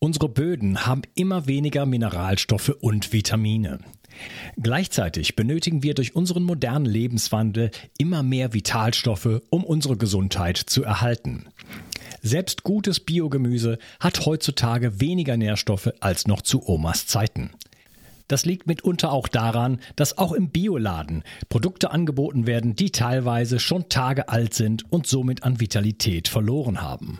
Unsere Böden haben immer weniger Mineralstoffe und Vitamine. Gleichzeitig benötigen wir durch unseren modernen Lebenswandel immer mehr Vitalstoffe, um unsere Gesundheit zu erhalten. Selbst gutes Biogemüse hat heutzutage weniger Nährstoffe als noch zu Omas Zeiten. Das liegt mitunter auch daran, dass auch im Bioladen Produkte angeboten werden, die teilweise schon Tage alt sind und somit an Vitalität verloren haben.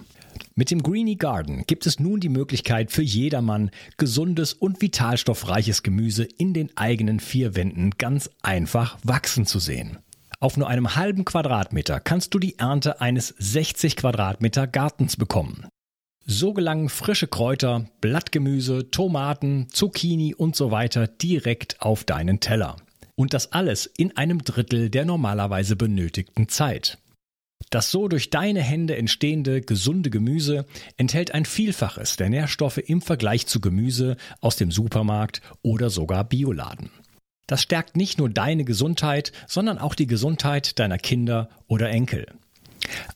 Mit dem Greenie Garden gibt es nun die Möglichkeit für jedermann, gesundes und vitalstoffreiches Gemüse in den eigenen vier Wänden ganz einfach wachsen zu sehen. Auf nur einem halben Quadratmeter kannst du die Ernte eines 60 Quadratmeter Gartens bekommen. So gelangen frische Kräuter, Blattgemüse, Tomaten, Zucchini und so weiter direkt auf deinen Teller. Und das alles in einem Drittel der normalerweise benötigten Zeit. Das so durch deine Hände entstehende gesunde Gemüse enthält ein Vielfaches der Nährstoffe im Vergleich zu Gemüse aus dem Supermarkt oder sogar Bioladen. Das stärkt nicht nur deine Gesundheit, sondern auch die Gesundheit deiner Kinder oder Enkel.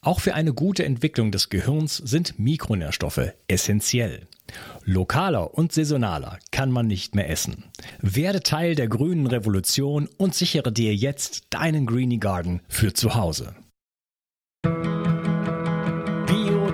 Auch für eine gute Entwicklung des Gehirns sind Mikronährstoffe essentiell. Lokaler und saisonaler kann man nicht mehr essen. Werde Teil der grünen Revolution und sichere dir jetzt deinen Greenie Garden für zu Hause.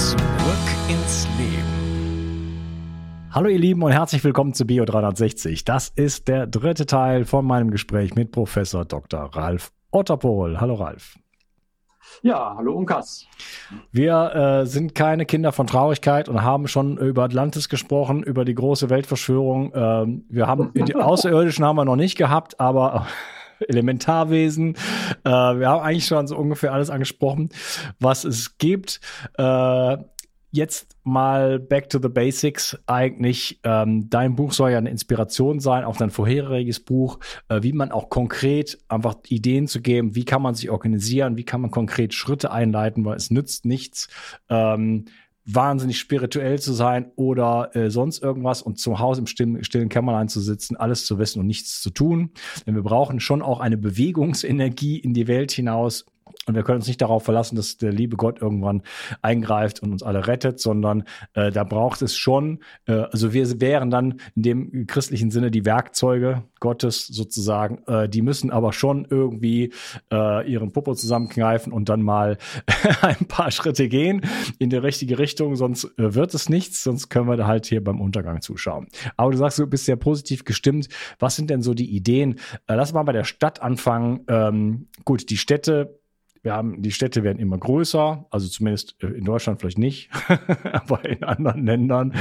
Zurück ins Leben. Hallo ihr Lieben und herzlich willkommen zu Bio 360. Das ist der dritte Teil von meinem Gespräch mit Professor Dr. Ralf Otterpohl. Hallo Ralf. Ja, hallo Unkas. Wir äh, sind keine Kinder von Traurigkeit und haben schon über Atlantis gesprochen, über die große Weltverschwörung. Ähm, wir haben die Außerirdischen haben wir noch nicht gehabt, aber Elementarwesen. Äh, wir haben eigentlich schon so ungefähr alles angesprochen, was es gibt. Äh, jetzt mal back to the basics. Eigentlich, ähm, dein Buch soll ja eine Inspiration sein, auch dein vorheriges Buch, äh, wie man auch konkret einfach Ideen zu geben, wie kann man sich organisieren, wie kann man konkret Schritte einleiten, weil es nützt nichts. Ähm, wahnsinnig spirituell zu sein oder äh, sonst irgendwas und zu Hause im stillen, stillen Kämmerlein zu sitzen, alles zu wissen und nichts zu tun. Denn wir brauchen schon auch eine Bewegungsenergie in die Welt hinaus, und wir können uns nicht darauf verlassen, dass der liebe Gott irgendwann eingreift und uns alle rettet, sondern äh, da braucht es schon, äh, also wir wären dann in dem christlichen Sinne die Werkzeuge Gottes sozusagen, äh, die müssen aber schon irgendwie äh, ihren Popo zusammenkneifen und dann mal ein paar Schritte gehen in die richtige Richtung, sonst äh, wird es nichts, sonst können wir da halt hier beim Untergang zuschauen. Aber du sagst, du bist sehr positiv gestimmt. Was sind denn so die Ideen? Äh, lass mal bei der Stadt anfangen. Ähm, gut, die Städte wir haben, die Städte werden immer größer, also zumindest äh, in Deutschland vielleicht nicht, aber in anderen Ländern.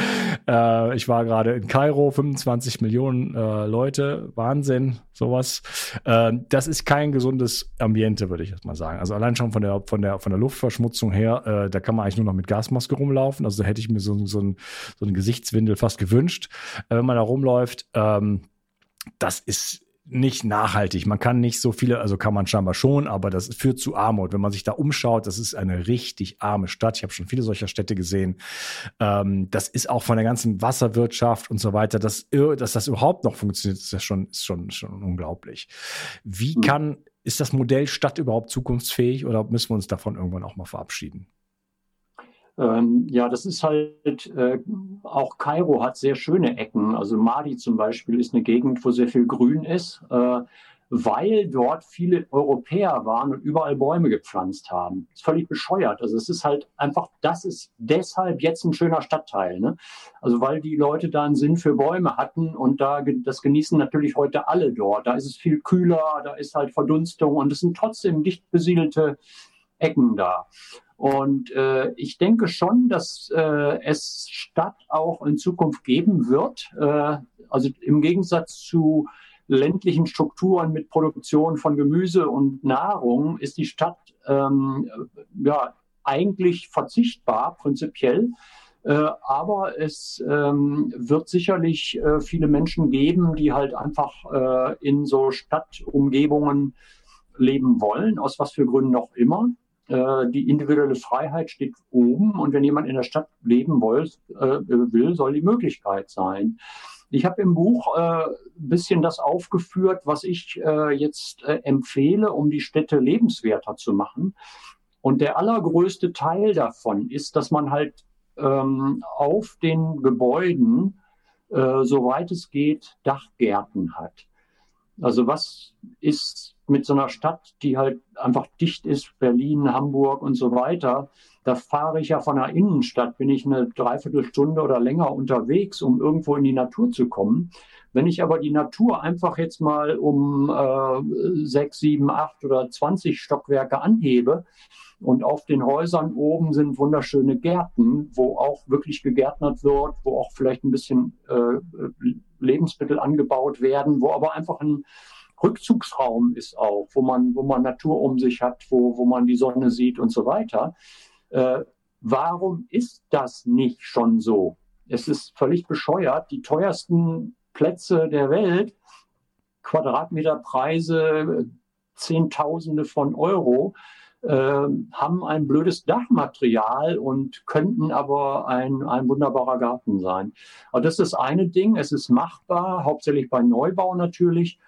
Äh, ich war gerade in Kairo, 25 Millionen äh, Leute, Wahnsinn, sowas. Äh, das ist kein gesundes Ambiente, würde ich jetzt mal sagen. Also allein schon von der, von der, von der Luftverschmutzung her, äh, da kann man eigentlich nur noch mit Gasmaske rumlaufen. Also da hätte ich mir so, so, ein, so eine Gesichtswindel fast gewünscht, äh, wenn man da rumläuft. Ähm, das ist nicht nachhaltig. Man kann nicht so viele, also kann man scheinbar schon, aber das führt zu Armut. Wenn man sich da umschaut, das ist eine richtig arme Stadt. Ich habe schon viele solcher Städte gesehen. Ähm, das ist auch von der ganzen Wasserwirtschaft und so weiter, dass, dass das überhaupt noch funktioniert, ist ja schon, ist schon, schon unglaublich. Wie hm. kann, ist das Modell Stadt überhaupt zukunftsfähig oder müssen wir uns davon irgendwann auch mal verabschieden? Ähm, ja, das ist halt, äh, auch Kairo hat sehr schöne Ecken. Also Madi zum Beispiel ist eine Gegend, wo sehr viel Grün ist, äh, weil dort viele Europäer waren und überall Bäume gepflanzt haben. Das ist völlig bescheuert. Also es ist halt einfach, das ist deshalb jetzt ein schöner Stadtteil. Ne? Also weil die Leute da einen Sinn für Bäume hatten und da das genießen natürlich heute alle dort. Da ist es viel kühler, da ist halt Verdunstung und es sind trotzdem dicht besiedelte Ecken da. Und äh, ich denke schon, dass äh, es Stadt auch in Zukunft geben wird. Äh, also im Gegensatz zu ländlichen Strukturen mit Produktion von Gemüse und Nahrung ist die Stadt ähm, ja eigentlich verzichtbar prinzipiell. Äh, aber es ähm, wird sicherlich äh, viele Menschen geben, die halt einfach äh, in so Stadtumgebungen leben wollen, aus was für Gründen auch immer. Äh, die individuelle Freiheit steht oben und wenn jemand in der Stadt leben will, äh, will soll die Möglichkeit sein. Ich habe im Buch äh, ein bisschen das aufgeführt, was ich äh, jetzt äh, empfehle, um die Städte lebenswerter zu machen. Und der allergrößte Teil davon ist, dass man halt ähm, auf den Gebäuden, äh, soweit es geht, Dachgärten hat. Also was ist mit so einer Stadt, die halt einfach dicht ist, Berlin, Hamburg und so weiter, da fahre ich ja von der Innenstadt, bin ich eine Dreiviertelstunde oder länger unterwegs, um irgendwo in die Natur zu kommen. Wenn ich aber die Natur einfach jetzt mal um äh, sechs, sieben, acht oder zwanzig Stockwerke anhebe und auf den Häusern oben sind wunderschöne Gärten, wo auch wirklich gegärtnert wird, wo auch vielleicht ein bisschen äh, Lebensmittel angebaut werden, wo aber einfach ein Rückzugsraum ist auch, wo man, wo man Natur um sich hat, wo, wo man die Sonne sieht und so weiter. Äh, warum ist das nicht schon so? Es ist völlig bescheuert. Die teuersten Plätze der Welt, Quadratmeterpreise, Zehntausende von Euro, äh, haben ein blödes Dachmaterial und könnten aber ein, ein wunderbarer Garten sein. Aber das ist das eine Ding. Es ist machbar, hauptsächlich bei Neubau natürlich.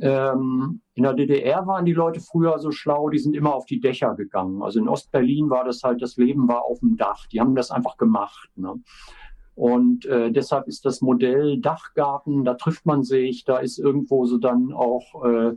Ähm, in der DDR waren die Leute früher so schlau, die sind immer auf die Dächer gegangen. Also in Ostberlin war das halt, das Leben war auf dem Dach. Die haben das einfach gemacht. Ne? Und äh, deshalb ist das Modell Dachgarten, da trifft man sich, da ist irgendwo so dann auch, äh,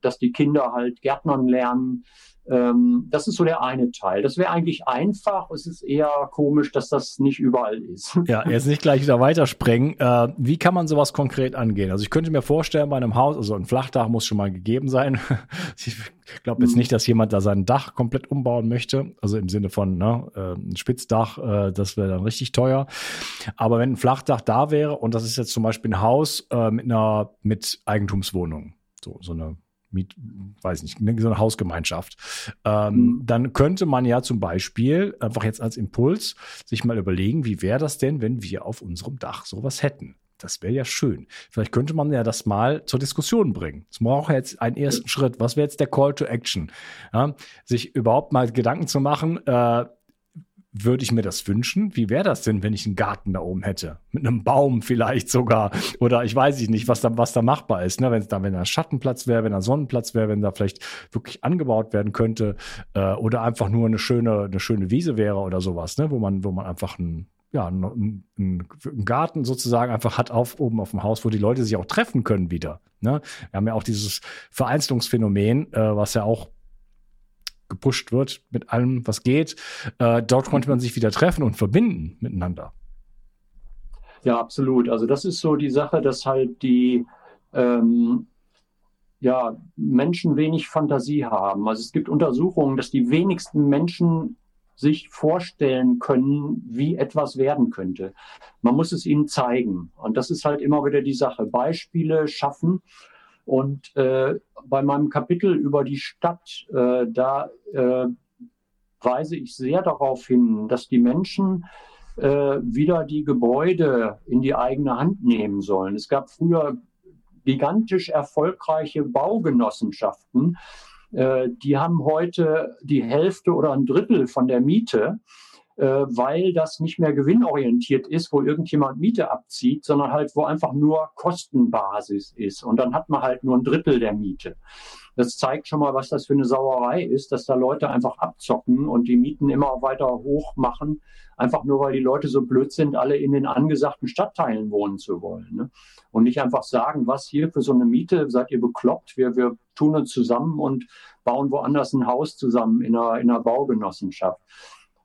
dass die Kinder halt Gärtnern lernen. Ähm, das ist so der eine Teil. Das wäre eigentlich einfach. Es ist eher komisch, dass das nicht überall ist. Ja, jetzt nicht gleich wieder weitersprengen. Äh, wie kann man sowas konkret angehen? Also ich könnte mir vorstellen, bei einem Haus, also ein Flachdach muss schon mal gegeben sein. ich glaube jetzt mhm. nicht, dass jemand da sein Dach komplett umbauen möchte. Also im Sinne von ne, äh, ein Spitzdach, äh, das wäre dann richtig teuer. Aber wenn ein Flachdach da wäre und das ist jetzt zum Beispiel ein Haus äh, mit einer mit Eigentumswohnung, so, so eine Miet, weiß nicht, so eine Hausgemeinschaft, ähm, mhm. dann könnte man ja zum Beispiel einfach jetzt als Impuls sich mal überlegen, wie wäre das denn, wenn wir auf unserem Dach sowas hätten? Das wäre ja schön. Vielleicht könnte man ja das mal zur Diskussion bringen. Es braucht jetzt einen ersten Schritt. Was wäre jetzt der Call to Action? Ja, sich überhaupt mal Gedanken zu machen, äh, würde ich mir das wünschen? Wie wäre das denn, wenn ich einen Garten da oben hätte? Mit einem Baum vielleicht sogar. Oder ich weiß nicht, was da, was da machbar ist. Ne? Wenn es da, wenn da Schattenplatz wäre, wenn da Sonnenplatz wäre, wenn da vielleicht wirklich angebaut werden könnte. Äh, oder einfach nur eine schöne, eine schöne Wiese wäre oder sowas, ne? wo man, wo man einfach ein, ja, einen, einen Garten sozusagen einfach hat auf, oben auf dem Haus, wo die Leute sich auch treffen können wieder. Ne? Wir haben ja auch dieses Vereinzelungsphänomen, äh, was ja auch gepusht wird mit allem, was geht. Äh, dort konnte man sich wieder treffen und verbinden miteinander. Ja, absolut. Also das ist so die Sache, dass halt die ähm, ja, Menschen wenig Fantasie haben. Also es gibt Untersuchungen, dass die wenigsten Menschen sich vorstellen können, wie etwas werden könnte. Man muss es ihnen zeigen. Und das ist halt immer wieder die Sache. Beispiele schaffen. Und äh, bei meinem Kapitel über die Stadt, äh, da äh, weise ich sehr darauf hin, dass die Menschen äh, wieder die Gebäude in die eigene Hand nehmen sollen. Es gab früher gigantisch erfolgreiche Baugenossenschaften, äh, die haben heute die Hälfte oder ein Drittel von der Miete weil das nicht mehr gewinnorientiert ist, wo irgendjemand Miete abzieht, sondern halt, wo einfach nur Kostenbasis ist. Und dann hat man halt nur ein Drittel der Miete. Das zeigt schon mal, was das für eine Sauerei ist, dass da Leute einfach abzocken und die Mieten immer weiter hoch machen, einfach nur weil die Leute so blöd sind, alle in den angesagten Stadtteilen wohnen zu wollen. Ne? Und nicht einfach sagen, was hier für so eine Miete, seid ihr bekloppt, wir, wir tun uns zusammen und bauen woanders ein Haus zusammen in einer, in einer Baugenossenschaft.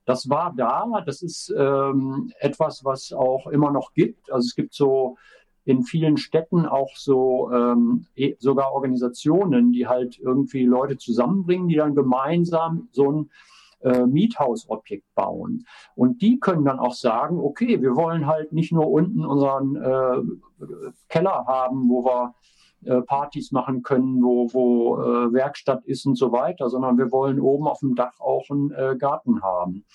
Das war da, das ist ähm, etwas, was auch immer noch gibt. Also es gibt so in vielen Städten auch so ähm, e, sogar Organisationen, die halt irgendwie Leute zusammenbringen, die dann gemeinsam so ein äh, Miethausobjekt bauen. Und die können dann auch sagen, okay, wir wollen halt nicht nur unten unseren äh, Keller haben, wo wir äh, Partys machen können, wo, wo äh, Werkstatt ist und so weiter, sondern wir wollen oben auf dem Dach auch einen äh, Garten haben.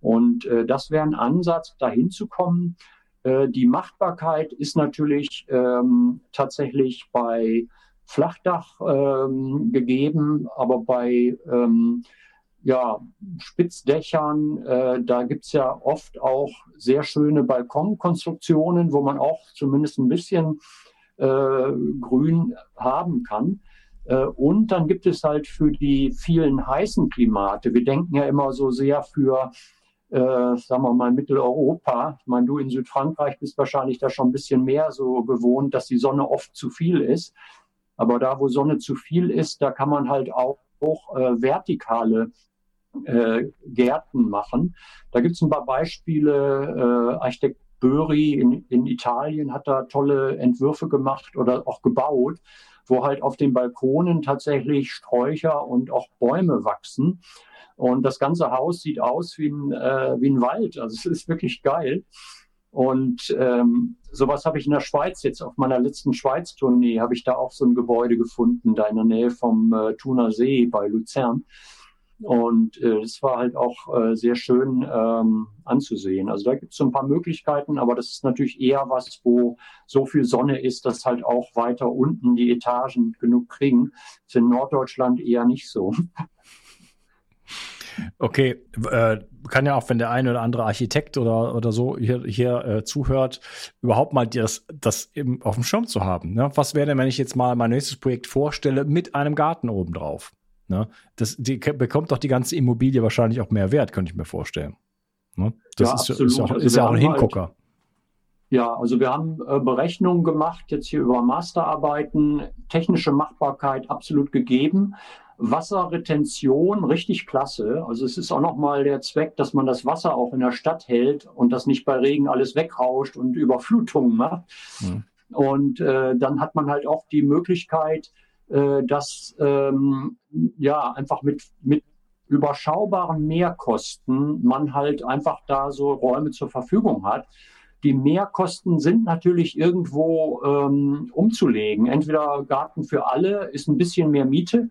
Und äh, das wäre ein Ansatz, dahin zu kommen. Äh, die Machbarkeit ist natürlich ähm, tatsächlich bei Flachdach ähm, gegeben, aber bei ähm, ja, Spitzdächern, äh, da gibt's ja oft auch sehr schöne Balkonkonstruktionen, wo man auch zumindest ein bisschen äh, Grün haben kann. Äh, und dann gibt es halt für die vielen heißen Klimate, wir denken ja immer so sehr für äh, sagen wir mal, Mitteleuropa. Ich meine, du in Südfrankreich bist wahrscheinlich da schon ein bisschen mehr so gewohnt, dass die Sonne oft zu viel ist. Aber da, wo Sonne zu viel ist, da kann man halt auch, auch äh, vertikale äh, Gärten machen. Da gibt es ein paar Beispiele. Äh, Architekt Böri in, in Italien hat da tolle Entwürfe gemacht oder auch gebaut, wo halt auf den Balkonen tatsächlich Sträucher und auch Bäume wachsen. Und das ganze Haus sieht aus wie ein, äh, wie ein Wald. Also es ist wirklich geil. Und ähm, sowas habe ich in der Schweiz jetzt auf meiner letzten Schweiz-Tournee, habe ich da auch so ein Gebäude gefunden, da in der Nähe vom äh, Thuner See bei Luzern. Und äh, das war halt auch äh, sehr schön ähm, anzusehen. Also da gibt es so ein paar Möglichkeiten, aber das ist natürlich eher was, wo so viel Sonne ist, dass halt auch weiter unten die Etagen genug kriegen. Das ist in Norddeutschland eher nicht so. Okay, äh, kann ja auch, wenn der eine oder andere Architekt oder, oder so hier, hier äh, zuhört, überhaupt mal das, das eben auf dem Schirm zu haben. Ne? Was wäre denn, wenn ich jetzt mal mein nächstes Projekt vorstelle mit einem Garten obendrauf? Ne? Das die, bekommt doch die ganze Immobilie wahrscheinlich auch mehr Wert, könnte ich mir vorstellen. Ne? Das ja, ist, absolut. ist, auch, also ist ja auch ein Hingucker. Halt, ja, also wir haben äh, Berechnungen gemacht, jetzt hier über Masterarbeiten, technische Machbarkeit absolut gegeben. Wasserretention richtig klasse. Also es ist auch nochmal der Zweck, dass man das Wasser auch in der Stadt hält und das nicht bei Regen alles wegrauscht und Überflutungen macht. Mhm. Und äh, dann hat man halt auch die Möglichkeit, äh, dass ähm, ja einfach mit, mit überschaubaren Mehrkosten man halt einfach da so Räume zur Verfügung hat. Die Mehrkosten sind natürlich irgendwo ähm, umzulegen. Entweder Garten für alle ist ein bisschen mehr Miete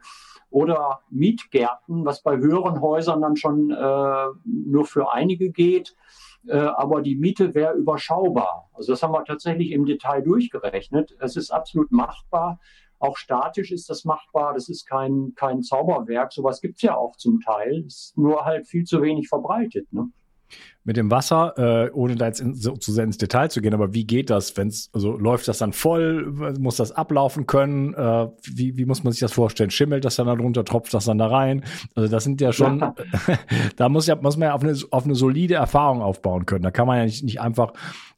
oder Mietgärten, was bei höheren Häusern dann schon äh, nur für einige geht. Äh, aber die Miete wäre überschaubar. Also das haben wir tatsächlich im Detail durchgerechnet. Es ist absolut machbar. Auch statisch ist das machbar. Das ist kein, kein Zauberwerk. Sowas gibt es ja auch zum Teil. Ist nur halt viel zu wenig verbreitet. Ne? mit dem Wasser, äh, ohne da jetzt in, so, zu sehr ins Detail zu gehen, aber wie geht das, wenn es, also läuft das dann voll, muss das ablaufen können, äh, wie, wie muss man sich das vorstellen? Schimmelt das dann da drunter, tropft das dann da rein? Also das sind ja schon, ja. da muss ja, muss man ja auf eine, auf eine solide Erfahrung aufbauen können. Da kann man ja nicht, nicht einfach,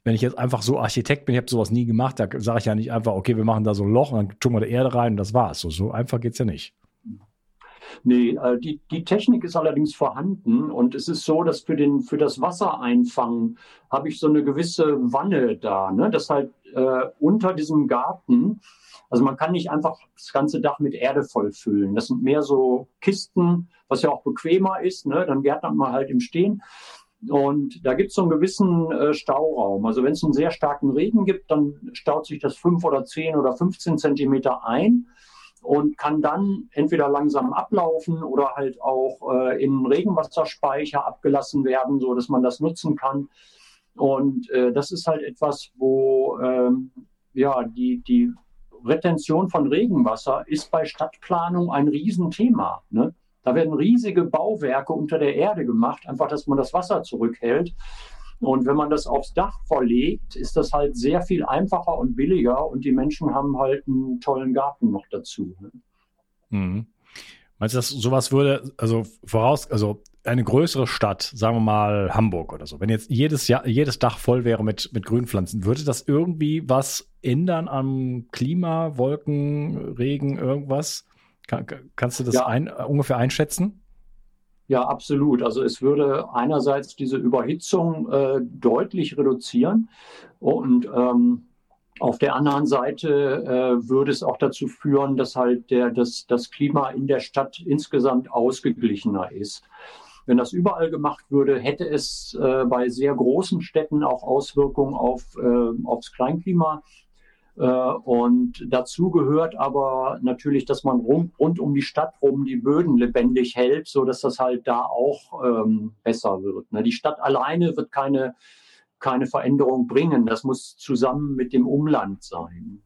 wenn ich jetzt einfach so Architekt bin, ich habe sowas nie gemacht, da sage ich ja nicht einfach, okay, wir machen da so ein Loch und dann tun wir da Erde rein und das war's. So, so einfach geht's ja nicht. Nee, äh, die, die Technik ist allerdings vorhanden und es ist so, dass für, den, für das Wassereinfangen habe ich so eine gewisse Wanne da, ne? das halt äh, unter diesem Garten, also man kann nicht einfach das ganze Dach mit Erde vollfüllen. Das sind mehr so Kisten, was ja auch bequemer ist, ne? dann gärtnet man halt im Stehen. Und da gibt es so einen gewissen äh, Stauraum. Also wenn es einen sehr starken Regen gibt, dann staut sich das fünf oder zehn oder 15 Zentimeter ein und kann dann entweder langsam ablaufen oder halt auch äh, in Regenwasserspeicher abgelassen werden, so dass man das nutzen kann. Und äh, das ist halt etwas, wo ähm, ja die die Retention von Regenwasser ist bei Stadtplanung ein Riesenthema. Ne? Da werden riesige Bauwerke unter der Erde gemacht, einfach, dass man das Wasser zurückhält. Und wenn man das aufs Dach verlegt, ist das halt sehr viel einfacher und billiger und die Menschen haben halt einen tollen Garten noch dazu. Ne? Mhm. Meinst du, dass sowas würde, also voraus, also eine größere Stadt, sagen wir mal Hamburg oder so, wenn jetzt jedes Jahr, jedes Dach voll wäre mit, mit Grünpflanzen, würde das irgendwie was ändern am Klima, Wolken, Regen, irgendwas? Kann, kannst du das ja. ein, ungefähr einschätzen? Ja, absolut. Also es würde einerseits diese Überhitzung äh, deutlich reduzieren und ähm, auf der anderen Seite äh, würde es auch dazu führen, dass halt der, das, das Klima in der Stadt insgesamt ausgeglichener ist. Wenn das überall gemacht würde, hätte es äh, bei sehr großen Städten auch Auswirkungen auf, äh, aufs Kleinklima. Äh, und dazu gehört aber natürlich, dass man rund, rund um die Stadt rum die Böden lebendig hält, so dass das halt da auch ähm, besser wird. Ne? Die Stadt alleine wird keine, keine Veränderung bringen. Das muss zusammen mit dem Umland sein.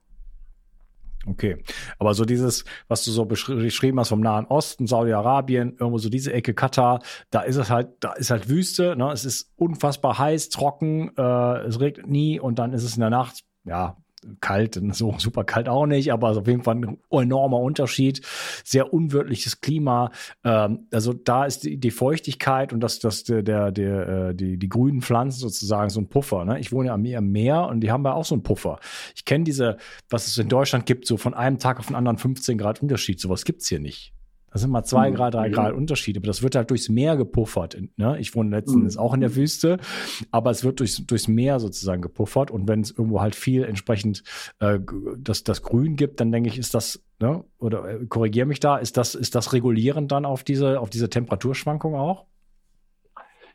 Okay, aber so dieses, was du so beschrieben hast vom Nahen Osten, Saudi-Arabien, irgendwo so diese Ecke Katar, da ist es halt, da ist halt Wüste, ne? es ist unfassbar heiß, trocken, äh, es regnet nie und dann ist es in der Nacht, ja, kalt, so super kalt auch nicht, aber auf jeden Fall ein enormer Unterschied. Sehr unwirtliches Klima. Ähm, also da ist die, die Feuchtigkeit und das, das der, der, der, äh, die, die grünen Pflanzen sozusagen so ein Puffer. Ne? Ich wohne ja am Meer und die haben ja auch so einen Puffer. Ich kenne diese, was es in Deutschland gibt, so von einem Tag auf den anderen 15 Grad Unterschied. Sowas gibt's hier nicht. Das sind mal zwei mhm. Grad, drei Grad Unterschied, aber das wird halt durchs Meer gepuffert. Ne? Ich wohne letztens mhm. auch in der Wüste, aber es wird durchs, durchs Meer sozusagen gepuffert und wenn es irgendwo halt viel entsprechend äh, das, das Grün gibt, dann denke ich, ist das, ne? oder äh, korrigiere mich da, ist das, ist das regulierend dann auf diese, auf diese Temperaturschwankung auch?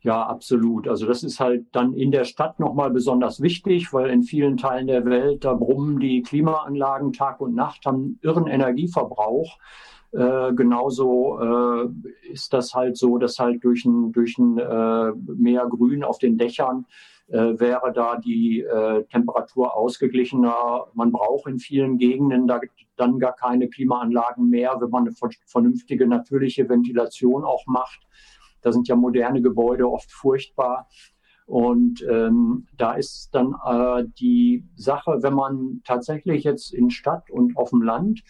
Ja, absolut. Also das ist halt dann in der Stadt nochmal besonders wichtig, weil in vielen Teilen der Welt, da brummen die Klimaanlagen Tag und Nacht, haben irren Energieverbrauch. Äh, genauso äh, ist das halt so, dass halt durch ein, durch ein äh, mehr Grün auf den Dächern äh, wäre da die äh, Temperatur ausgeglichener. Man braucht in vielen Gegenden da, dann gar keine Klimaanlagen mehr, wenn man eine vernünftige natürliche Ventilation auch macht. Da sind ja moderne Gebäude oft furchtbar. Und ähm, da ist dann äh, die Sache, wenn man tatsächlich jetzt in Stadt und auf dem Land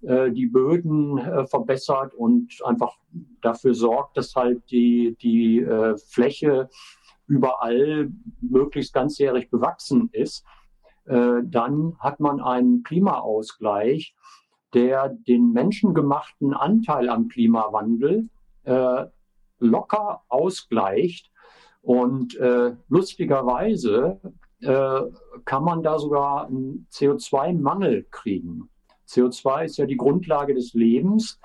die Böden äh, verbessert und einfach dafür sorgt, dass halt die, die äh, Fläche überall möglichst ganzjährig bewachsen ist, dann hat man einen Klimaausgleich, der den menschengemachten Anteil am Klimawandel locker ausgleicht. Und äh, lustigerweise äh, kann man da sogar einen CO2-Mangel kriegen. CO2 ist ja die Grundlage des Lebens.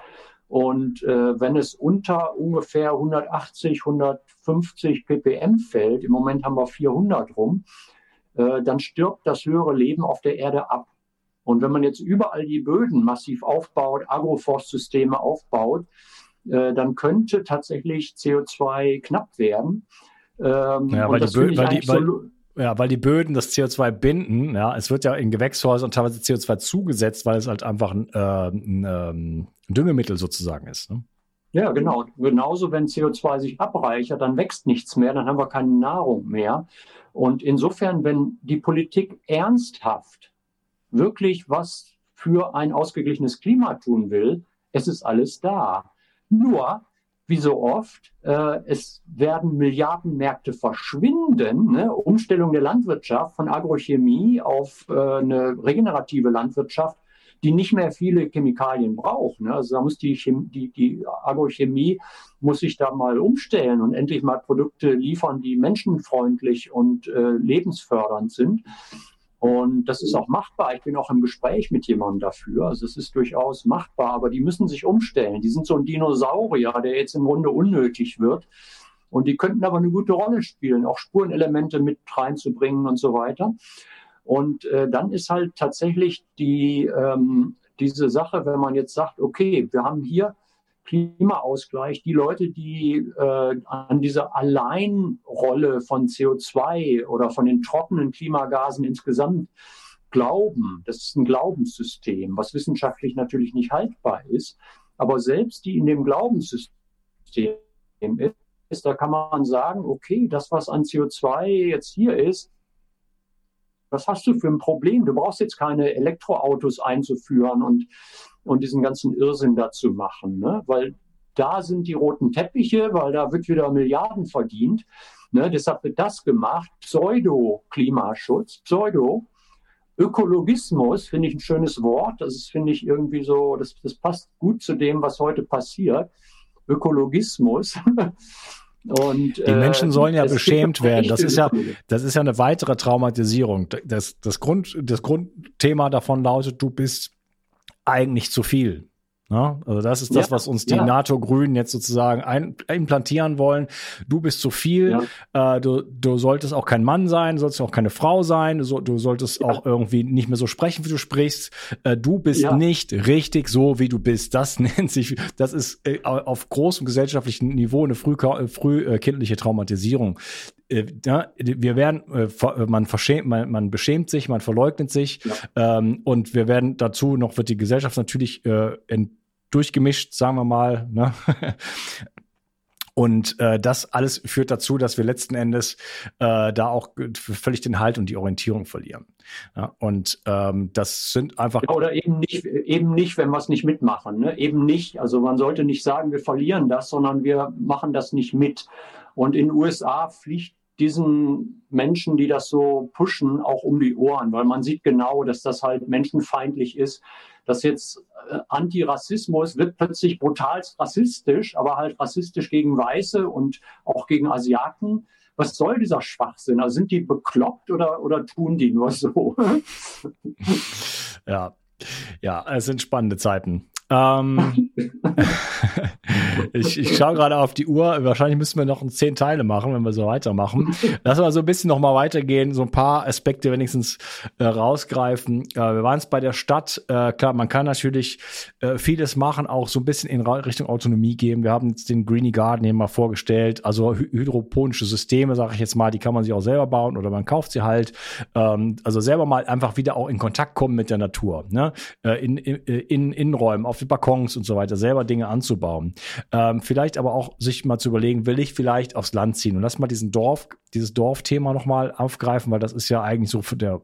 Und äh, wenn es unter ungefähr 180, 150 ppm fällt, im Moment haben wir 400 rum, äh, dann stirbt das höhere Leben auf der Erde ab. Und wenn man jetzt überall die Böden massiv aufbaut, Agroforstsysteme aufbaut, äh, dann könnte tatsächlich CO2 knapp werden. Ähm, ja, weil die, Bö weil, die, weil, ja, weil die Böden das CO2 binden. Ja, es wird ja in Gewächshäusern teilweise CO2 zugesetzt, weil es halt einfach ein, äh, ein, ähm, Düngemittel sozusagen ist. Ne? Ja, genau. Genauso, wenn CO2 sich abreichert, dann wächst nichts mehr, dann haben wir keine Nahrung mehr. Und insofern, wenn die Politik ernsthaft wirklich was für ein ausgeglichenes Klima tun will, es ist alles da. Nur wie so oft, äh, es werden Milliardenmärkte verschwinden. Ne? Umstellung der Landwirtschaft von Agrochemie auf äh, eine regenerative Landwirtschaft, die nicht mehr viele Chemikalien braucht. Ne? Also da muss die, Chem die, die Agrochemie muss sich da mal umstellen und endlich mal Produkte liefern, die menschenfreundlich und äh, lebensfördernd sind. Und das ist auch machbar. Ich bin auch im Gespräch mit jemandem dafür. Also es ist durchaus machbar, aber die müssen sich umstellen. Die sind so ein Dinosaurier, der jetzt im Grunde unnötig wird. Und die könnten aber eine gute Rolle spielen, auch Spurenelemente mit reinzubringen und so weiter. Und äh, dann ist halt tatsächlich die, ähm, diese Sache, wenn man jetzt sagt, okay, wir haben hier Klimaausgleich, die Leute, die äh, an diese Alleinrolle von CO2 oder von den trockenen Klimagasen insgesamt glauben, das ist ein Glaubenssystem, was wissenschaftlich natürlich nicht haltbar ist, aber selbst die in dem Glaubenssystem ist, da kann man sagen, okay, das, was an CO2 jetzt hier ist, was hast du für ein Problem? Du brauchst jetzt keine Elektroautos einzuführen und und diesen ganzen Irrsinn dazu machen, ne? weil da sind die roten Teppiche, weil da wird wieder Milliarden verdient. Ne? Deshalb wird das gemacht. Pseudo-Klimaschutz, Pseudo. Ökologismus finde ich ein schönes Wort. Das finde ich irgendwie so, das, das passt gut zu dem, was heute passiert. Ökologismus. Und, die Menschen äh, sollen ja beschämt werden. Das ist ja, das ist ja eine weitere Traumatisierung. Das, das, Grund, das Grundthema davon lautet, du bist eigentlich zu viel. Ja, also das ist das, ja, was uns die ja. NATO-Grünen jetzt sozusagen ein, implantieren wollen. Du bist zu viel, ja. äh, du, du solltest auch kein Mann sein, du solltest auch keine Frau sein, du, du solltest auch irgendwie nicht mehr so sprechen, wie du sprichst. Äh, du bist nicht richtig so, wie du bist. Das nennt sich, das ist äh, auf großem gesellschaftlichen Niveau eine früh, frühkindliche Traumatisierung äh, ja, wir werden, äh, man, verschämt, man, man beschämt sich, man verleugnet sich ja. ähm, und wir werden dazu noch, wird die Gesellschaft natürlich äh, ent, durchgemischt, sagen wir mal. Ne? Und äh, das alles führt dazu, dass wir letzten Endes äh, da auch völlig den Halt und die Orientierung verlieren. Ja, und ähm, das sind einfach. Ja, oder eben nicht, eben nicht, wenn wir es nicht mitmachen. Ne? Eben nicht. Also man sollte nicht sagen, wir verlieren das, sondern wir machen das nicht mit. Und in den USA fliegt diesen Menschen, die das so pushen, auch um die Ohren, weil man sieht genau, dass das halt menschenfeindlich ist. Dass jetzt äh, Antirassismus wird plötzlich brutal rassistisch, aber halt rassistisch gegen Weiße und auch gegen Asiaten. Was soll dieser Schwachsinn? Also sind die bekloppt oder, oder tun die nur so? ja, ja, es sind spannende Zeiten. Ähm, ich, ich schaue gerade auf die Uhr. Wahrscheinlich müssen wir noch zehn Teile machen, wenn wir so weitermachen. Lass mal so ein bisschen noch mal weitergehen, so ein paar Aspekte wenigstens äh, rausgreifen. Äh, wir waren es bei der Stadt. Äh, klar, man kann natürlich äh, vieles machen, auch so ein bisschen in Richtung Autonomie gehen. Wir haben jetzt den Greeny Garden hier mal vorgestellt. Also hydroponische Systeme, sage ich jetzt mal, die kann man sich auch selber bauen oder man kauft sie halt. Ähm, also selber mal einfach wieder auch in Kontakt kommen mit der Natur. Ne? Äh, in, in, in Innenräumen, auf Balkons und so weiter, selber Dinge anzubauen. Ähm, vielleicht aber auch sich mal zu überlegen, will ich vielleicht aufs Land ziehen? Und lass mal diesen Dorf, dieses Dorfthema nochmal aufgreifen, weil das ist ja eigentlich so für der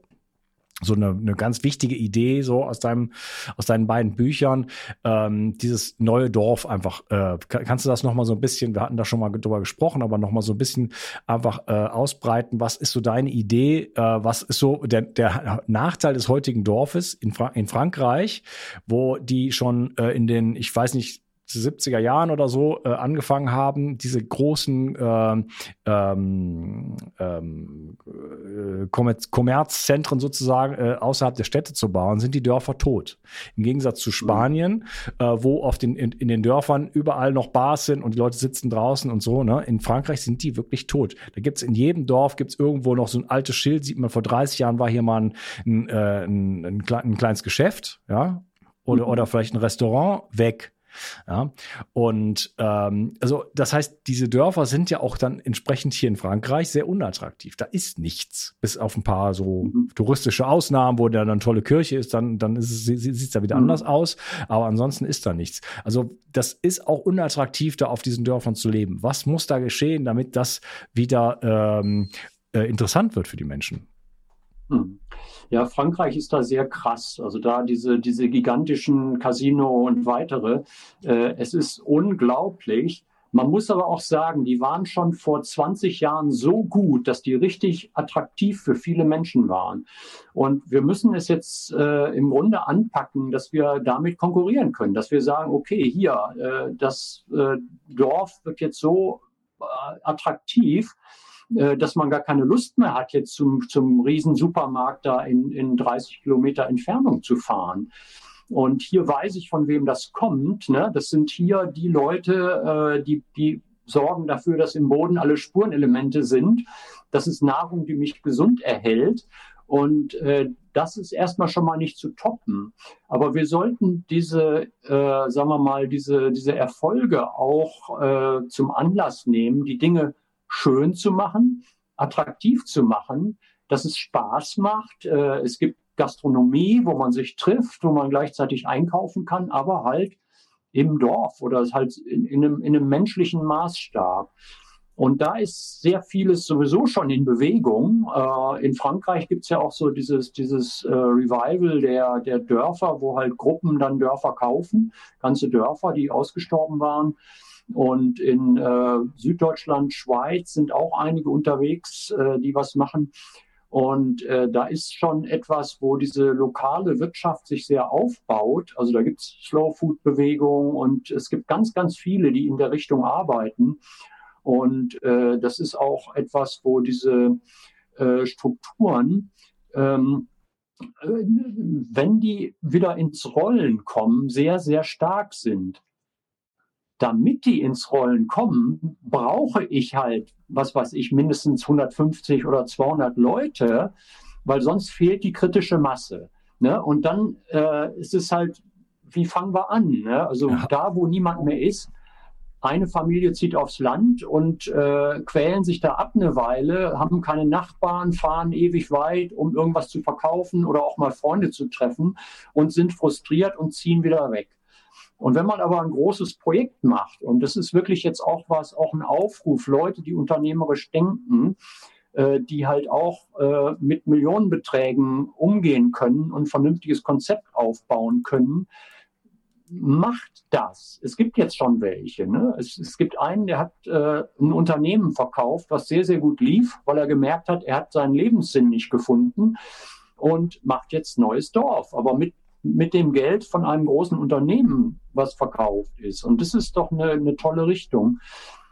so eine, eine ganz wichtige Idee so aus deinem aus deinen beiden Büchern. Ähm, dieses neue Dorf einfach äh, kannst du das noch mal so ein bisschen wir hatten da schon mal drüber gesprochen aber noch mal so ein bisschen einfach äh, ausbreiten. Was ist so deine Idee? Äh, was ist so der, der Nachteil des heutigen Dorfes in, Fra in Frankreich wo die schon äh, in den ich weiß nicht 70er Jahren oder so äh, angefangen haben, diese großen äh, ähm, ähm, äh, Kommerzzentren sozusagen äh, außerhalb der Städte zu bauen, sind die Dörfer tot. Im Gegensatz zu Spanien, mhm. äh, wo auf den, in, in, den Dörfern überall noch Bars sind und die Leute sitzen draußen und so. Ne? In Frankreich sind die wirklich tot. Da gibt's in jedem Dorf gibt's irgendwo noch so ein altes Schild, sieht man vor 30 Jahren war hier mal ein, ein, äh, ein, ein, ein kleines Geschäft, ja, oder, mhm. oder vielleicht ein Restaurant weg. Ja, und ähm, also das heißt, diese Dörfer sind ja auch dann entsprechend hier in Frankreich sehr unattraktiv. Da ist nichts, bis auf ein paar so mhm. touristische Ausnahmen, wo da dann eine tolle Kirche ist, dann dann ist es, sieht es da wieder mhm. anders aus. Aber ansonsten ist da nichts. Also das ist auch unattraktiv, da auf diesen Dörfern zu leben. Was muss da geschehen, damit das wieder ähm, äh, interessant wird für die Menschen? Mhm. Ja, Frankreich ist da sehr krass. Also da diese, diese gigantischen Casino und weitere. Äh, es ist unglaublich. Man muss aber auch sagen, die waren schon vor 20 Jahren so gut, dass die richtig attraktiv für viele Menschen waren. Und wir müssen es jetzt äh, im Grunde anpacken, dass wir damit konkurrieren können, dass wir sagen, okay, hier, äh, das äh, Dorf wird jetzt so äh, attraktiv, äh, dass man gar keine Lust mehr hat, jetzt zum, zum Riesensupermarkt da in, in 30 Kilometer Entfernung zu fahren. Und hier weiß ich, von wem das kommt. Ne? Das sind hier die Leute, äh, die, die sorgen dafür, dass im Boden alle Spurenelemente sind. Das ist Nahrung, die mich gesund erhält. Und äh, das ist erstmal schon mal nicht zu toppen. Aber wir sollten diese, äh, sagen wir mal, diese, diese Erfolge auch äh, zum Anlass nehmen, die Dinge schön zu machen, attraktiv zu machen, dass es Spaß macht. Äh, es gibt Gastronomie, wo man sich trifft, wo man gleichzeitig einkaufen kann, aber halt im Dorf oder halt in, in, einem, in einem menschlichen Maßstab. Und da ist sehr vieles sowieso schon in Bewegung. Äh, in Frankreich gibt es ja auch so dieses, dieses äh, Revival der, der Dörfer, wo halt Gruppen dann Dörfer kaufen, ganze Dörfer, die ausgestorben waren. Und in äh, Süddeutschland, Schweiz sind auch einige unterwegs, äh, die was machen. Und äh, da ist schon etwas, wo diese lokale Wirtschaft sich sehr aufbaut. Also da gibt es Slow-Food-Bewegung und es gibt ganz, ganz viele, die in der Richtung arbeiten. Und äh, das ist auch etwas, wo diese äh, Strukturen ähm, wenn die wieder ins Rollen kommen, sehr, sehr stark sind. Damit die ins Rollen kommen, brauche ich halt, was weiß ich, mindestens 150 oder 200 Leute, weil sonst fehlt die kritische Masse. Ne? Und dann äh, ist es halt, wie fangen wir an? Ne? Also ja. da, wo niemand mehr ist, eine Familie zieht aufs Land und äh, quälen sich da ab eine Weile, haben keine Nachbarn, fahren ewig weit, um irgendwas zu verkaufen oder auch mal Freunde zu treffen und sind frustriert und ziehen wieder weg. Und wenn man aber ein großes Projekt macht, und das ist wirklich jetzt auch was, auch ein Aufruf, Leute, die unternehmerisch denken, äh, die halt auch äh, mit Millionenbeträgen umgehen können und vernünftiges Konzept aufbauen können, macht das. Es gibt jetzt schon welche. Ne? Es, es gibt einen, der hat äh, ein Unternehmen verkauft, was sehr, sehr gut lief, weil er gemerkt hat, er hat seinen Lebenssinn nicht gefunden und macht jetzt neues Dorf, aber mit, mit dem Geld von einem großen Unternehmen, was verkauft ist. Und das ist doch eine, eine tolle Richtung.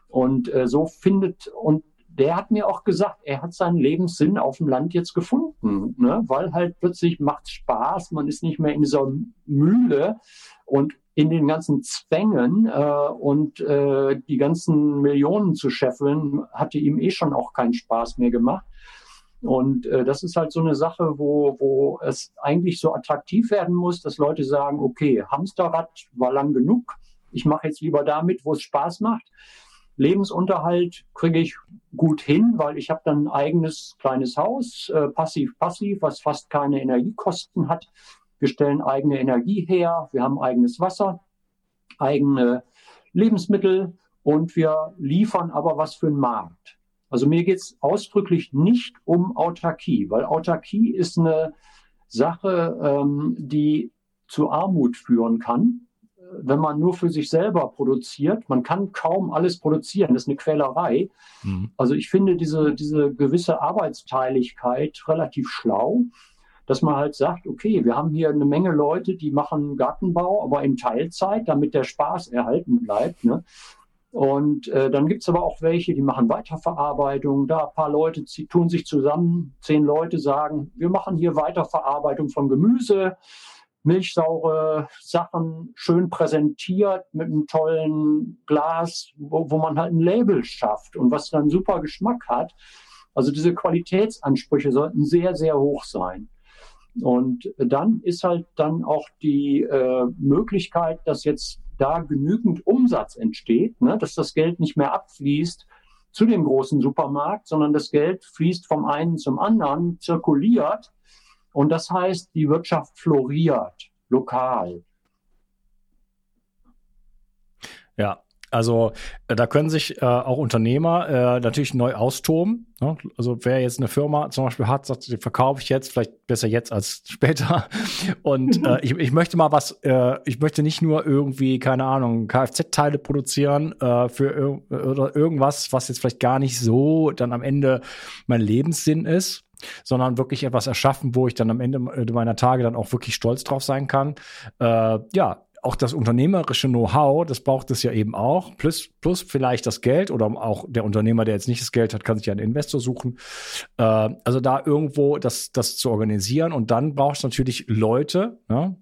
Und äh, so findet, und der hat mir auch gesagt, er hat seinen Lebenssinn auf dem Land jetzt gefunden, ne? weil halt plötzlich macht Spaß, man ist nicht mehr in dieser Mühle und in den ganzen Zwängen äh, und äh, die ganzen Millionen zu scheffeln, hatte ihm eh schon auch keinen Spaß mehr gemacht. Und äh, das ist halt so eine Sache, wo, wo es eigentlich so attraktiv werden muss, dass Leute sagen, okay, Hamsterrad war lang genug, ich mache jetzt lieber damit, wo es Spaß macht. Lebensunterhalt kriege ich gut hin, weil ich habe dann ein eigenes kleines Haus, äh, passiv, passiv, was fast keine Energiekosten hat. Wir stellen eigene Energie her, wir haben eigenes Wasser, eigene Lebensmittel und wir liefern aber was für den Markt. Also mir geht es ausdrücklich nicht um Autarkie, weil Autarkie ist eine Sache, ähm, die zu Armut führen kann wenn man nur für sich selber produziert. Man kann kaum alles produzieren. Das ist eine Quälerei. Mhm. Also ich finde diese, diese gewisse Arbeitsteiligkeit relativ schlau, dass man halt sagt, okay, wir haben hier eine Menge Leute, die machen Gartenbau, aber in Teilzeit, damit der Spaß erhalten bleibt. Ne? Und äh, dann gibt's aber auch welche, die machen Weiterverarbeitung. Da ein paar Leute tun sich zusammen, zehn Leute sagen, wir machen hier Weiterverarbeitung von Gemüse milchsaure Sachen schön präsentiert mit einem tollen Glas, wo, wo man halt ein Label schafft und was dann super Geschmack hat. Also diese Qualitätsansprüche sollten sehr, sehr hoch sein. Und dann ist halt dann auch die äh, Möglichkeit, dass jetzt da genügend Umsatz entsteht, ne, dass das Geld nicht mehr abfließt zu dem großen Supermarkt, sondern das Geld fließt vom einen zum anderen, zirkuliert und das heißt, die Wirtschaft floriert lokal. Ja, also äh, da können sich äh, auch Unternehmer äh, natürlich neu austoben. Ne? Also wer jetzt eine Firma zum Beispiel hat, sagt, die verkaufe ich jetzt, vielleicht besser jetzt als später. Und äh, ich, ich möchte mal was, äh, ich möchte nicht nur irgendwie, keine Ahnung, Kfz-Teile produzieren äh, für oder irgendwas, was jetzt vielleicht gar nicht so dann am Ende mein Lebenssinn ist sondern wirklich etwas erschaffen, wo ich dann am Ende meiner Tage dann auch wirklich stolz drauf sein kann. Äh, ja, auch das unternehmerische Know-how, das braucht es ja eben auch, plus, plus vielleicht das Geld oder auch der Unternehmer, der jetzt nicht das Geld hat, kann sich ja einen Investor suchen. Äh, also da irgendwo das, das zu organisieren und dann brauchst du natürlich Leute, ne?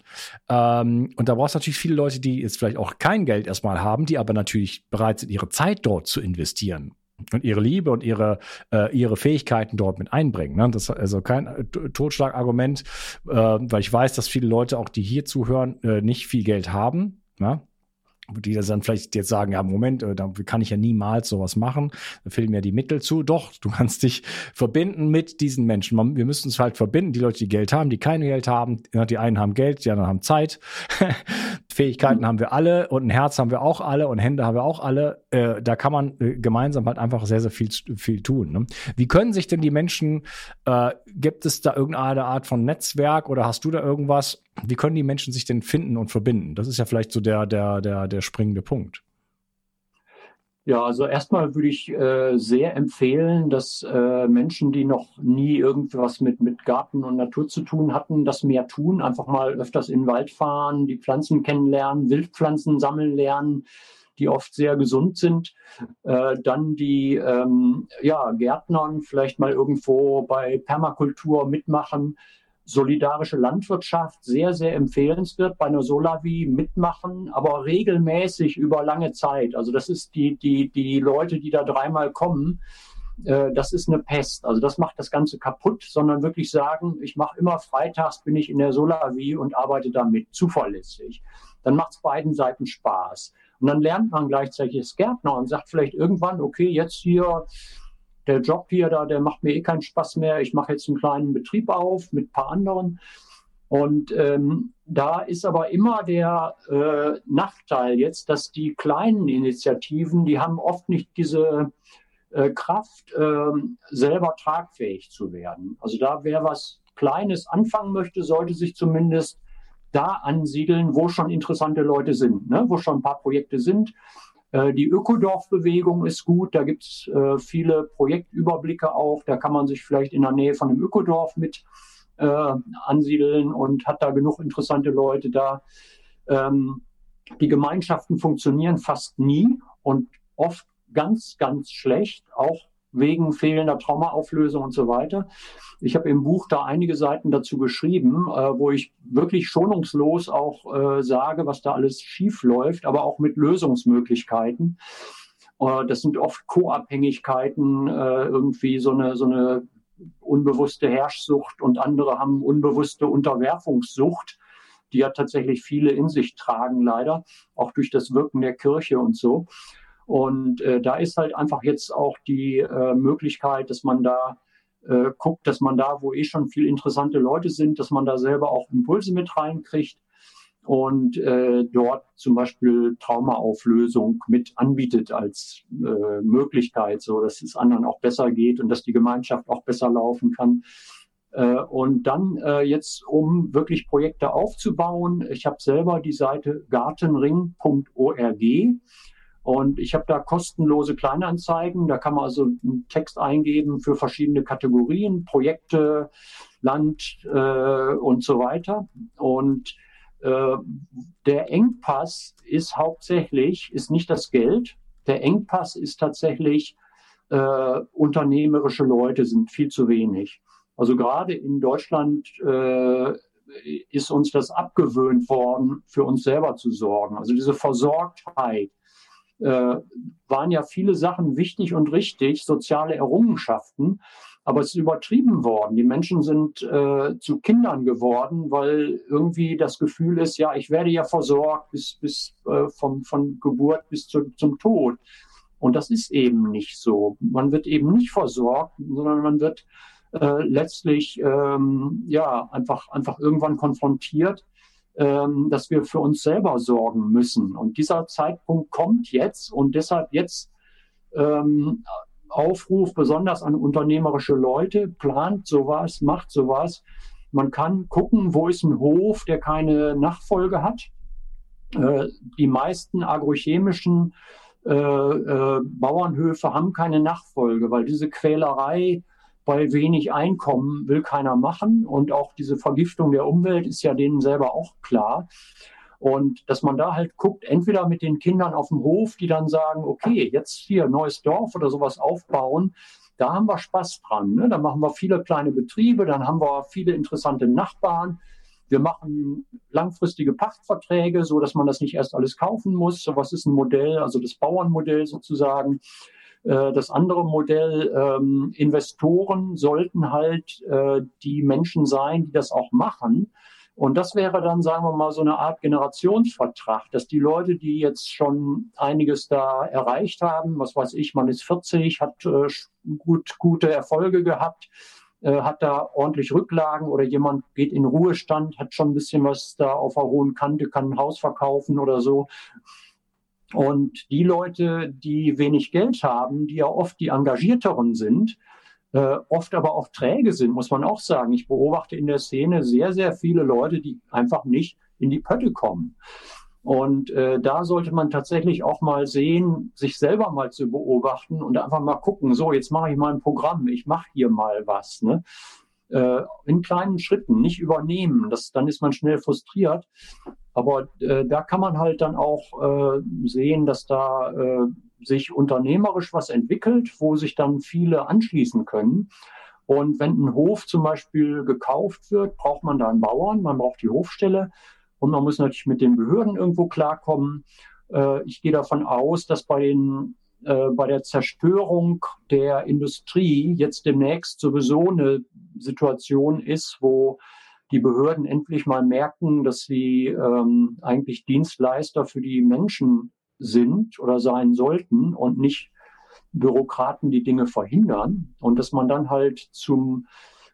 ähm, und da brauchst du natürlich viele Leute, die jetzt vielleicht auch kein Geld erstmal haben, die aber natürlich bereit sind, ihre Zeit dort zu investieren und ihre Liebe und ihre, äh, ihre Fähigkeiten dort mit einbringen. Ne? Das ist also kein äh, Totschlagargument, äh, weil ich weiß, dass viele Leute, auch die hier zuhören, äh, nicht viel Geld haben. Ne? die dann vielleicht jetzt sagen, ja, Moment, äh, da kann ich ja niemals sowas machen, da fehlen mir die Mittel zu. Doch, du kannst dich verbinden mit diesen Menschen. Wir müssen uns halt verbinden, die Leute, die Geld haben, die kein Geld haben. Die einen haben Geld, die anderen haben Zeit. Fähigkeiten mhm. haben wir alle und ein Herz haben wir auch alle und Hände haben wir auch alle. Äh, da kann man äh, gemeinsam halt einfach sehr, sehr viel, viel tun. Ne? Wie können sich denn die Menschen, äh, gibt es da irgendeine Art von Netzwerk oder hast du da irgendwas, wie können die Menschen sich denn finden und verbinden? Das ist ja vielleicht so der, der, der, der springende Punkt. Ja, also erstmal würde ich äh, sehr empfehlen, dass äh, Menschen, die noch nie irgendwas mit, mit Garten und Natur zu tun hatten, das mehr tun. Einfach mal öfters in den Wald fahren, die Pflanzen kennenlernen, Wildpflanzen sammeln lernen, die oft sehr gesund sind. Äh, dann die ähm, ja, Gärtnern vielleicht mal irgendwo bei Permakultur mitmachen solidarische Landwirtschaft sehr, sehr empfehlenswert bei einer Solavi mitmachen, aber regelmäßig über lange Zeit. Also das ist die, die, die Leute, die da dreimal kommen, äh, das ist eine Pest. Also das macht das Ganze kaputt, sondern wirklich sagen, ich mache immer freitags bin ich in der Solavi und arbeite damit zuverlässig. Dann macht es beiden Seiten Spaß. Und dann lernt man gleichzeitig das Gärtner und sagt vielleicht irgendwann, okay, jetzt hier der Job hier da, der macht mir eh keinen Spaß mehr. Ich mache jetzt einen kleinen Betrieb auf mit ein paar anderen. Und ähm, da ist aber immer der äh, Nachteil jetzt, dass die kleinen Initiativen, die haben oft nicht diese äh, Kraft, äh, selber tragfähig zu werden. Also da, wer was Kleines anfangen möchte, sollte sich zumindest da ansiedeln, wo schon interessante Leute sind, ne? wo schon ein paar Projekte sind. Äh, die Ökodorf-Bewegung ist gut, da gibt es äh, viele Projektüberblicke auch. Da kann man sich vielleicht in der Nähe von einem Ökodorf mit äh, ansiedeln und hat da genug interessante Leute da. Ähm, die Gemeinschaften funktionieren fast nie und oft ganz, ganz schlecht, auch wegen fehlender Traumaauflösung und so weiter. Ich habe im Buch da einige Seiten dazu geschrieben, äh, wo ich wirklich schonungslos auch äh, sage, was da alles schief läuft, aber auch mit Lösungsmöglichkeiten. Äh, das sind oft Co-Abhängigkeiten, äh, irgendwie so eine, so eine unbewusste Herrschsucht und andere haben unbewusste Unterwerfungssucht, die ja tatsächlich viele in sich tragen, leider, auch durch das Wirken der Kirche und so. Und äh, da ist halt einfach jetzt auch die äh, Möglichkeit, dass man da äh, guckt, dass man da, wo eh schon viel interessante Leute sind, dass man da selber auch Impulse mit reinkriegt und äh, dort zum Beispiel Traumaauflösung mit anbietet als äh, Möglichkeit, so dass es anderen auch besser geht und dass die Gemeinschaft auch besser laufen kann. Äh, und dann jetzt, um wirklich Projekte aufzubauen, ich habe selber die Seite gartenring.org und ich habe da kostenlose Kleinanzeigen. Da kann man also einen Text eingeben für verschiedene Kategorien, Projekte, Land äh, und so weiter. Und äh, der Engpass ist hauptsächlich, ist nicht das Geld. Der Engpass ist tatsächlich, äh, unternehmerische Leute sind viel zu wenig. Also gerade in Deutschland äh, ist uns das abgewöhnt worden, für uns selber zu sorgen. Also diese Versorgtheit, äh, waren ja viele Sachen wichtig und richtig, soziale Errungenschaften, aber es ist übertrieben worden. Die Menschen sind äh, zu Kindern geworden, weil irgendwie das Gefühl ist, ja, ich werde ja versorgt bis, bis äh, vom, von Geburt bis zu, zum Tod. Und das ist eben nicht so. Man wird eben nicht versorgt, sondern man wird äh, letztlich ähm, ja einfach einfach irgendwann konfrontiert ähm, dass wir für uns selber sorgen müssen. Und dieser Zeitpunkt kommt jetzt und deshalb jetzt ähm, Aufruf besonders an unternehmerische Leute, plant sowas, macht sowas. Man kann gucken, wo ist ein Hof, der keine Nachfolge hat. Äh, die meisten agrochemischen äh, äh, Bauernhöfe haben keine Nachfolge, weil diese Quälerei bei wenig Einkommen will keiner machen. Und auch diese Vergiftung der Umwelt ist ja denen selber auch klar. Und dass man da halt guckt, entweder mit den Kindern auf dem Hof, die dann sagen, okay, jetzt hier neues Dorf oder sowas aufbauen, da haben wir Spaß dran. Ne? Da machen wir viele kleine Betriebe, dann haben wir viele interessante Nachbarn. Wir machen langfristige Pachtverträge, so dass man das nicht erst alles kaufen muss. So was ist ein Modell, also das Bauernmodell sozusagen. Äh, das andere Modell, ähm, Investoren sollten halt äh, die Menschen sein, die das auch machen. Und das wäre dann, sagen wir mal, so eine Art Generationsvertrag, dass die Leute, die jetzt schon einiges da erreicht haben, was weiß ich, man ist 40, hat äh, gut, gute Erfolge gehabt, äh, hat da ordentlich Rücklagen oder jemand geht in Ruhestand, hat schon ein bisschen was da auf der hohen Kante, kann ein Haus verkaufen oder so. Und die Leute, die wenig Geld haben, die ja oft die engagierteren sind, äh, oft aber auch träge sind, muss man auch sagen. Ich beobachte in der Szene sehr, sehr viele Leute, die einfach nicht in die Pötte kommen. Und äh, da sollte man tatsächlich auch mal sehen, sich selber mal zu beobachten und einfach mal gucken, so, jetzt mache ich mal ein Programm, ich mache hier mal was. Ne? Äh, in kleinen Schritten, nicht übernehmen. Das, dann ist man schnell frustriert. Aber äh, da kann man halt dann auch äh, sehen, dass da äh, sich unternehmerisch was entwickelt, wo sich dann viele anschließen können. Und wenn ein Hof zum Beispiel gekauft wird, braucht man da einen Bauern, man braucht die Hofstelle und man muss natürlich mit den Behörden irgendwo klarkommen. Äh, ich gehe davon aus, dass bei den äh, bei der Zerstörung der Industrie jetzt demnächst sowieso eine Situation ist, wo die Behörden endlich mal merken, dass sie ähm, eigentlich Dienstleister für die Menschen sind oder sein sollten und nicht Bürokraten die Dinge verhindern und dass man dann halt zum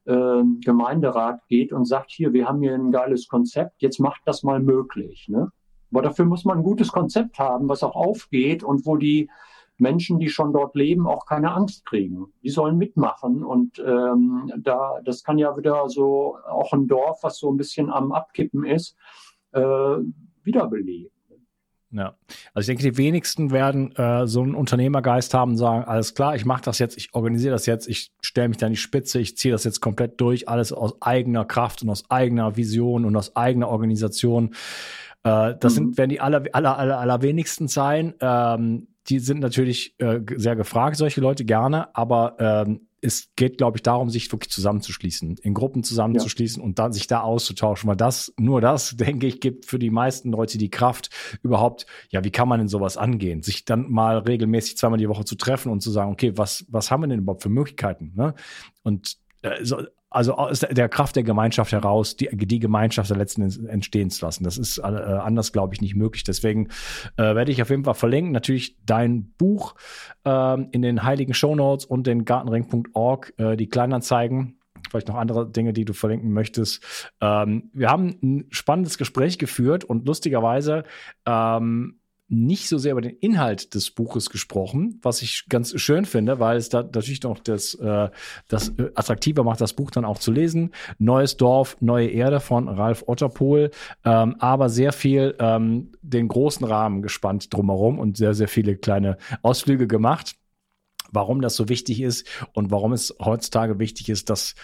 äh, Gemeinderat geht und sagt, hier, wir haben hier ein geiles Konzept, jetzt macht das mal möglich. Ne? Aber dafür muss man ein gutes Konzept haben, was auch aufgeht und wo die Menschen, die schon dort leben, auch keine Angst kriegen. Die sollen mitmachen und ähm, da das kann ja wieder so auch ein Dorf, was so ein bisschen am Abkippen ist, äh, wiederbeleben. Ja, also ich denke, die wenigsten werden äh, so einen Unternehmergeist haben und sagen, alles klar, ich mache das jetzt, ich organisiere das jetzt, ich stelle mich da in die Spitze, ich ziehe das jetzt komplett durch, alles aus eigener Kraft und aus eigener Vision und aus eigener Organisation. Äh, das mhm. sind, werden die aller, aller, aller, aller wenigsten sein. Ähm, die sind natürlich äh, sehr gefragt, solche Leute gerne, aber ähm, es geht, glaube ich, darum, sich wirklich zusammenzuschließen, in Gruppen zusammenzuschließen ja. und dann sich da auszutauschen, weil das, nur das, denke ich, gibt für die meisten Leute die Kraft, überhaupt, ja, wie kann man denn sowas angehen? Sich dann mal regelmäßig zweimal die Woche zu treffen und zu sagen, okay, was, was haben wir denn überhaupt für Möglichkeiten? Ne? Und äh, so, also aus der Kraft der Gemeinschaft heraus die, die Gemeinschaft der letzten entstehen zu lassen. Das ist äh, anders, glaube ich, nicht möglich. Deswegen äh, werde ich auf jeden Fall verlinken. Natürlich dein Buch äh, in den heiligen Shownotes und den gartenring.org, äh, die Kleinanzeigen vielleicht noch andere Dinge, die du verlinken möchtest. Ähm, wir haben ein spannendes Gespräch geführt und lustigerweise ähm, nicht so sehr über den Inhalt des Buches gesprochen, was ich ganz schön finde, weil es da natürlich noch das, äh, das äh, attraktiver macht, das Buch dann auch zu lesen. Neues Dorf, neue Erde von Ralf Otterpohl, ähm, aber sehr viel ähm, den großen Rahmen gespannt drumherum und sehr, sehr viele kleine Ausflüge gemacht warum das so wichtig ist und warum es heutzutage wichtig ist, dass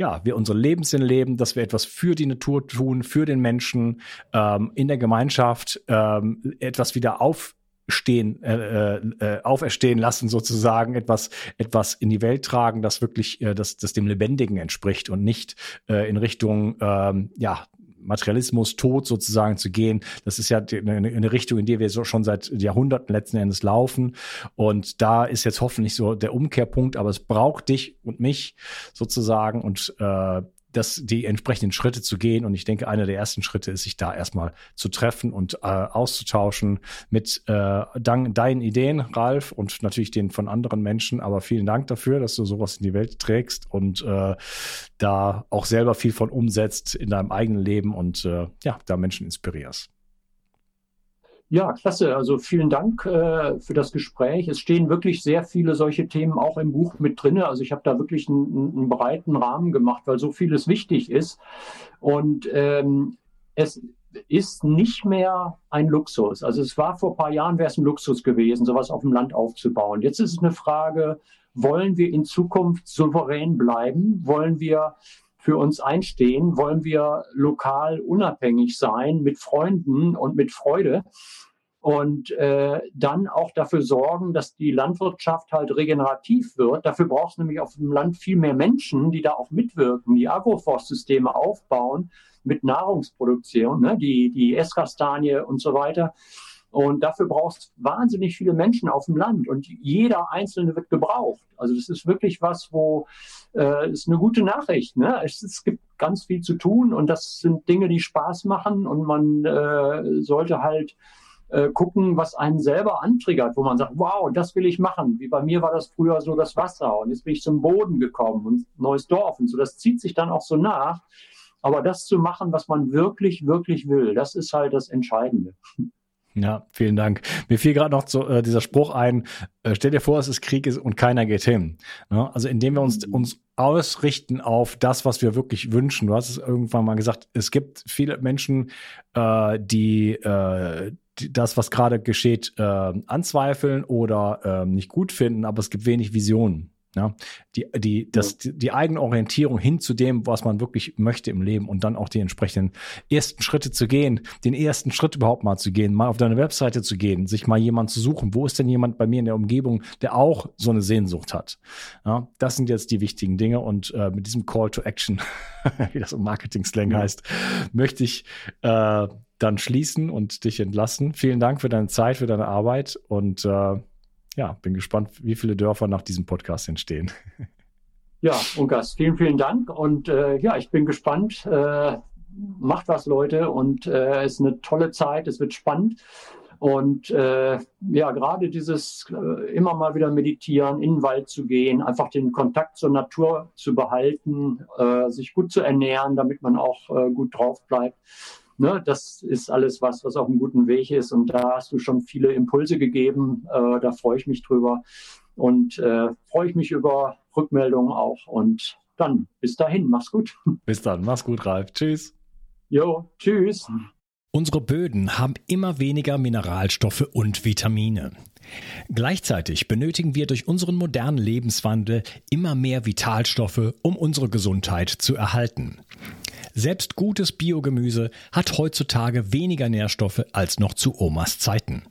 ja, wir unseren Lebenssinn leben, dass wir etwas für die Natur tun, für den Menschen, ähm, in der Gemeinschaft ähm, etwas wieder aufstehen, äh, äh, äh, auferstehen lassen sozusagen, etwas, etwas in die Welt tragen, das wirklich, äh, das, das dem Lebendigen entspricht und nicht äh, in Richtung, ähm, ja, Materialismus, Tod sozusagen zu gehen. Das ist ja eine, Richtung, in die wir so schon seit Jahrhunderten letzten Endes laufen. Und da ist jetzt hoffentlich so der Umkehrpunkt, aber es braucht dich und mich sozusagen und äh, das, die entsprechenden Schritte zu gehen. Und ich denke, einer der ersten Schritte ist, sich da erstmal zu treffen und äh, auszutauschen mit äh, dank deinen Ideen, Ralf, und natürlich den von anderen Menschen. Aber vielen Dank dafür, dass du sowas in die Welt trägst und äh, da auch selber viel von umsetzt in deinem eigenen Leben und äh, ja, da Menschen inspirierst. Ja, klasse. Also vielen Dank äh, für das Gespräch. Es stehen wirklich sehr viele solche Themen auch im Buch mit drin. Also ich habe da wirklich einen, einen, breiten Rahmen gemacht, weil so vieles wichtig ist. Und ähm, es ist nicht mehr ein Luxus. Also es war vor ein paar Jahren, wäre es ein Luxus gewesen, sowas auf dem Land aufzubauen. Jetzt ist es eine Frage, wollen wir in Zukunft souverän bleiben? Wollen wir für uns einstehen? Wollen wir lokal unabhängig sein mit Freunden und mit Freude? Und äh, dann auch dafür sorgen, dass die Landwirtschaft halt regenerativ wird. Dafür braucht es nämlich auf dem Land viel mehr Menschen, die da auch mitwirken, die Agroforstsysteme aufbauen mit Nahrungsproduktion, ne? die, die Esskastanie und so weiter. Und dafür brauchst wahnsinnig viele Menschen auf dem Land und jeder Einzelne wird gebraucht. Also das ist wirklich was, wo äh, ist eine gute Nachricht. Ne? Es, es gibt ganz viel zu tun und das sind Dinge, die Spaß machen und man äh, sollte halt äh, gucken, was einen selber antriggert, wo man sagt, wow, das will ich machen. Wie bei mir war das früher so das Wasser und jetzt bin ich zum Boden gekommen und neues Dorf und so. Das zieht sich dann auch so nach. Aber das zu machen, was man wirklich, wirklich will, das ist halt das Entscheidende. Ja, vielen Dank. Mir fiel gerade noch so, äh, dieser Spruch ein, äh, stell dir vor, es ist Krieg und keiner geht hin. Ja, also indem wir uns, uns ausrichten auf das, was wir wirklich wünschen. Du hast es irgendwann mal gesagt, es gibt viele Menschen, äh, die, äh, die das, was gerade geschieht, äh, anzweifeln oder äh, nicht gut finden, aber es gibt wenig Visionen. Ja, die, die, das, die, die eigene Orientierung hin zu dem, was man wirklich möchte im Leben und dann auch die entsprechenden ersten Schritte zu gehen, den ersten Schritt überhaupt mal zu gehen, mal auf deine Webseite zu gehen, sich mal jemand zu suchen. Wo ist denn jemand bei mir in der Umgebung, der auch so eine Sehnsucht hat? Ja, das sind jetzt die wichtigen Dinge und äh, mit diesem Call to Action, wie das im Marketing-Slang heißt, möchte ich äh, dann schließen und dich entlassen. Vielen Dank für deine Zeit, für deine Arbeit und äh, ja, bin gespannt, wie viele Dörfer nach diesem Podcast entstehen. Ja, Unkas, vielen, vielen Dank. Und äh, ja, ich bin gespannt. Äh, macht was, Leute. Und äh, es ist eine tolle Zeit. Es wird spannend. Und äh, ja, gerade dieses äh, immer mal wieder meditieren, in den Wald zu gehen, einfach den Kontakt zur Natur zu behalten, äh, sich gut zu ernähren, damit man auch äh, gut drauf bleibt ne, das ist alles was, was auf einem guten Weg ist. Und da hast du schon viele Impulse gegeben. Äh, da freue ich mich drüber. Und äh, freue ich mich über Rückmeldungen auch. Und dann bis dahin, mach's gut. Bis dann, mach's gut, Ralf. Tschüss. Jo, tschüss. Unsere Böden haben immer weniger Mineralstoffe und Vitamine. Gleichzeitig benötigen wir durch unseren modernen Lebenswandel immer mehr Vitalstoffe, um unsere Gesundheit zu erhalten. Selbst gutes Biogemüse hat heutzutage weniger Nährstoffe als noch zu Omas Zeiten.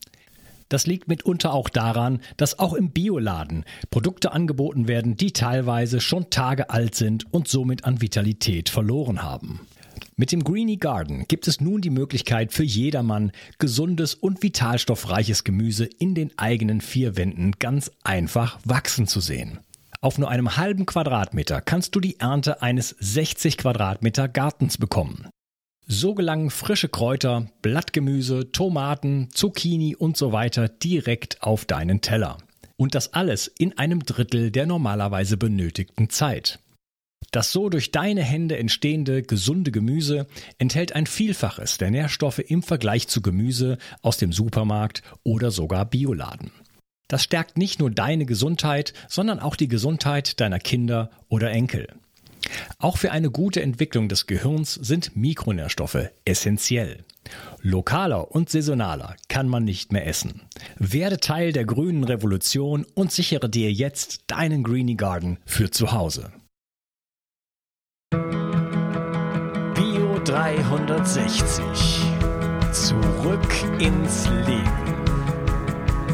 Das liegt mitunter auch daran, dass auch im Bioladen Produkte angeboten werden, die teilweise schon Tage alt sind und somit an Vitalität verloren haben. Mit dem Greenie Garden gibt es nun die Möglichkeit für jedermann, gesundes und vitalstoffreiches Gemüse in den eigenen vier Wänden ganz einfach wachsen zu sehen. Auf nur einem halben Quadratmeter kannst du die Ernte eines 60 Quadratmeter Gartens bekommen. So gelangen frische Kräuter, Blattgemüse, Tomaten, Zucchini und so weiter direkt auf deinen Teller. Und das alles in einem Drittel der normalerweise benötigten Zeit. Das so durch deine Hände entstehende gesunde Gemüse enthält ein Vielfaches der Nährstoffe im Vergleich zu Gemüse aus dem Supermarkt oder sogar Bioladen. Das stärkt nicht nur deine Gesundheit, sondern auch die Gesundheit deiner Kinder oder Enkel. Auch für eine gute Entwicklung des Gehirns sind Mikronährstoffe essentiell. Lokaler und saisonaler kann man nicht mehr essen. Werde Teil der grünen Revolution und sichere dir jetzt deinen Greenie Garden für zu Hause. Bio 360. Zurück ins Leben.